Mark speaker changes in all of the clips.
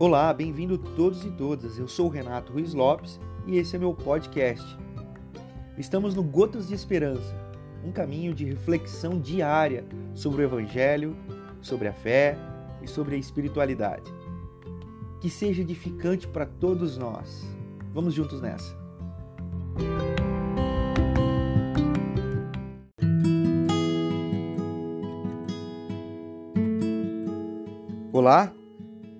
Speaker 1: Olá, bem-vindo todos e todas. Eu sou o Renato Ruiz Lopes e esse é meu podcast. Estamos no Gotas de Esperança, um caminho de reflexão diária sobre o Evangelho, sobre a fé e sobre a espiritualidade. Que seja edificante para todos nós. Vamos juntos nessa. Olá,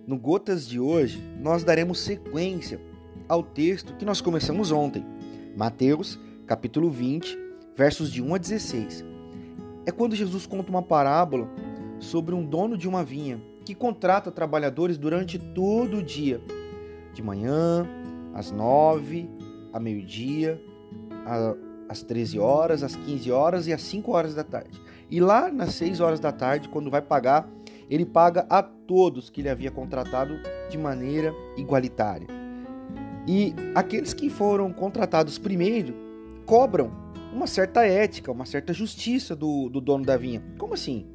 Speaker 1: no Gotas de hoje, nós daremos sequência ao texto que nós começamos ontem, Mateus, capítulo 20, versos de 1 a 16. É quando Jesus conta uma parábola sobre um dono de uma vinha que contrata trabalhadores durante todo o dia, de manhã, às 9, a meio-dia, às 13 horas, às 15 horas e às 5 horas da tarde. E lá nas 6 horas da tarde, quando vai pagar, ele paga a todos que ele havia contratado de maneira igualitária. E aqueles que foram contratados primeiro cobram uma certa ética, uma certa justiça do, do dono da vinha. Como assim?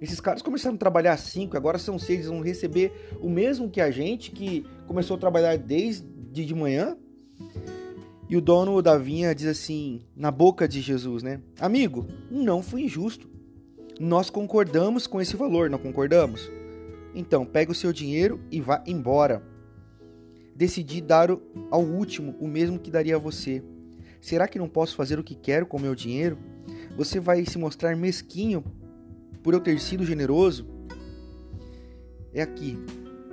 Speaker 1: Esses caras começaram a trabalhar 5, agora são 6, eles vão receber o mesmo que a gente que começou a trabalhar desde de manhã. E o dono da vinha diz assim, na boca de Jesus, né? Amigo, não fui injusto. Nós concordamos com esse valor, não concordamos? Então, pega o seu dinheiro e vá embora. Decidi dar ao último o mesmo que daria a você. Será que não posso fazer o que quero com o meu dinheiro? Você vai se mostrar mesquinho por eu ter sido generoso? É aqui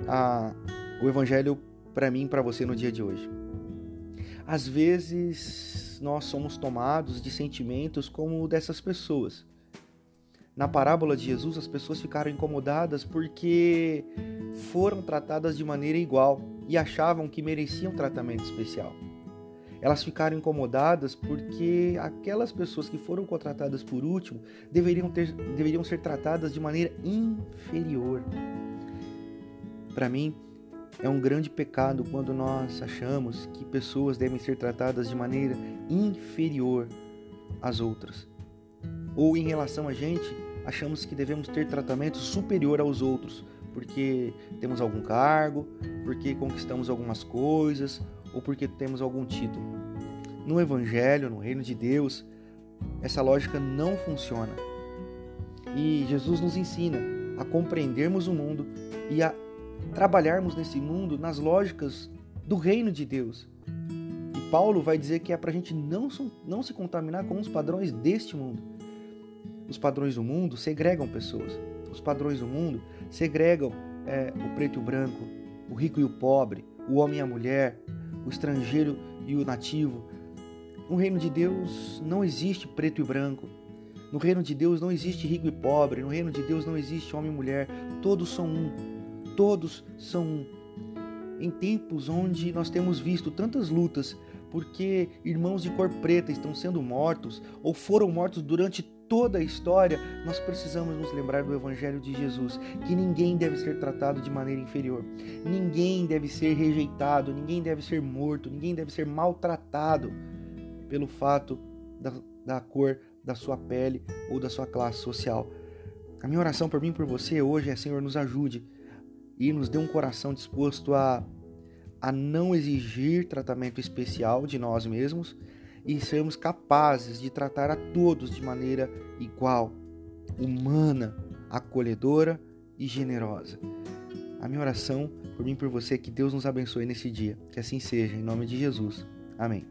Speaker 1: a, o evangelho para mim e para você no dia de hoje. Às vezes nós somos tomados de sentimentos como dessas pessoas na parábola de Jesus, as pessoas ficaram incomodadas porque foram tratadas de maneira igual e achavam que mereciam tratamento especial. Elas ficaram incomodadas porque aquelas pessoas que foram contratadas por último deveriam, ter, deveriam ser tratadas de maneira inferior. Para mim, é um grande pecado quando nós achamos que pessoas devem ser tratadas de maneira inferior às outras. Ou em relação a gente, achamos que devemos ter tratamento superior aos outros, porque temos algum cargo, porque conquistamos algumas coisas ou porque temos algum título. No Evangelho, no Reino de Deus, essa lógica não funciona. E Jesus nos ensina a compreendermos o mundo e a trabalharmos nesse mundo nas lógicas do Reino de Deus. E Paulo vai dizer que é para a gente não, não se contaminar com os padrões deste mundo os padrões do mundo segregam pessoas. Os padrões do mundo segregam é, o preto e o branco, o rico e o pobre, o homem e a mulher, o estrangeiro e o nativo. No reino de Deus não existe preto e branco. No reino de Deus não existe rico e pobre. No reino de Deus não existe homem e mulher. Todos são um. Todos são um. Em tempos onde nós temos visto tantas lutas porque irmãos de cor preta estão sendo mortos ou foram mortos durante toda a história, nós precisamos nos lembrar do Evangelho de Jesus, que ninguém deve ser tratado de maneira inferior, ninguém deve ser rejeitado, ninguém deve ser morto, ninguém deve ser maltratado pelo fato da, da cor da sua pele ou da sua classe social. A minha oração por mim e por você hoje é: Senhor, nos ajude e nos dê um coração disposto a, a não exigir tratamento especial de nós mesmos e sermos capazes de tratar a todos de maneira igual, humana, acolhedora e generosa. A minha oração por mim e por você é que Deus nos abençoe nesse dia. Que assim seja, em nome de Jesus. Amém.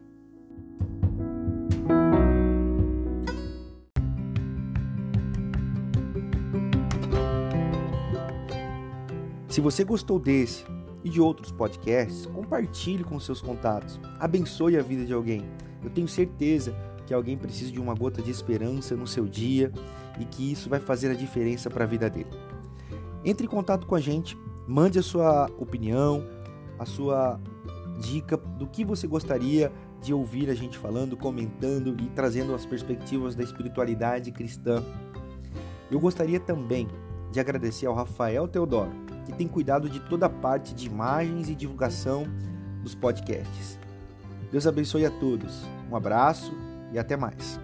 Speaker 1: Se você gostou desse e de outros podcasts, compartilhe com seus contatos. Abençoe a vida de alguém. Eu tenho certeza que alguém precisa de uma gota de esperança no seu dia e que isso vai fazer a diferença para a vida dele. Entre em contato com a gente, mande a sua opinião, a sua dica do que você gostaria de ouvir a gente falando, comentando e trazendo as perspectivas da espiritualidade cristã. Eu gostaria também de agradecer ao Rafael Teodoro, que tem cuidado de toda a parte de imagens e divulgação dos podcasts. Deus abençoe a todos. Um abraço e até mais.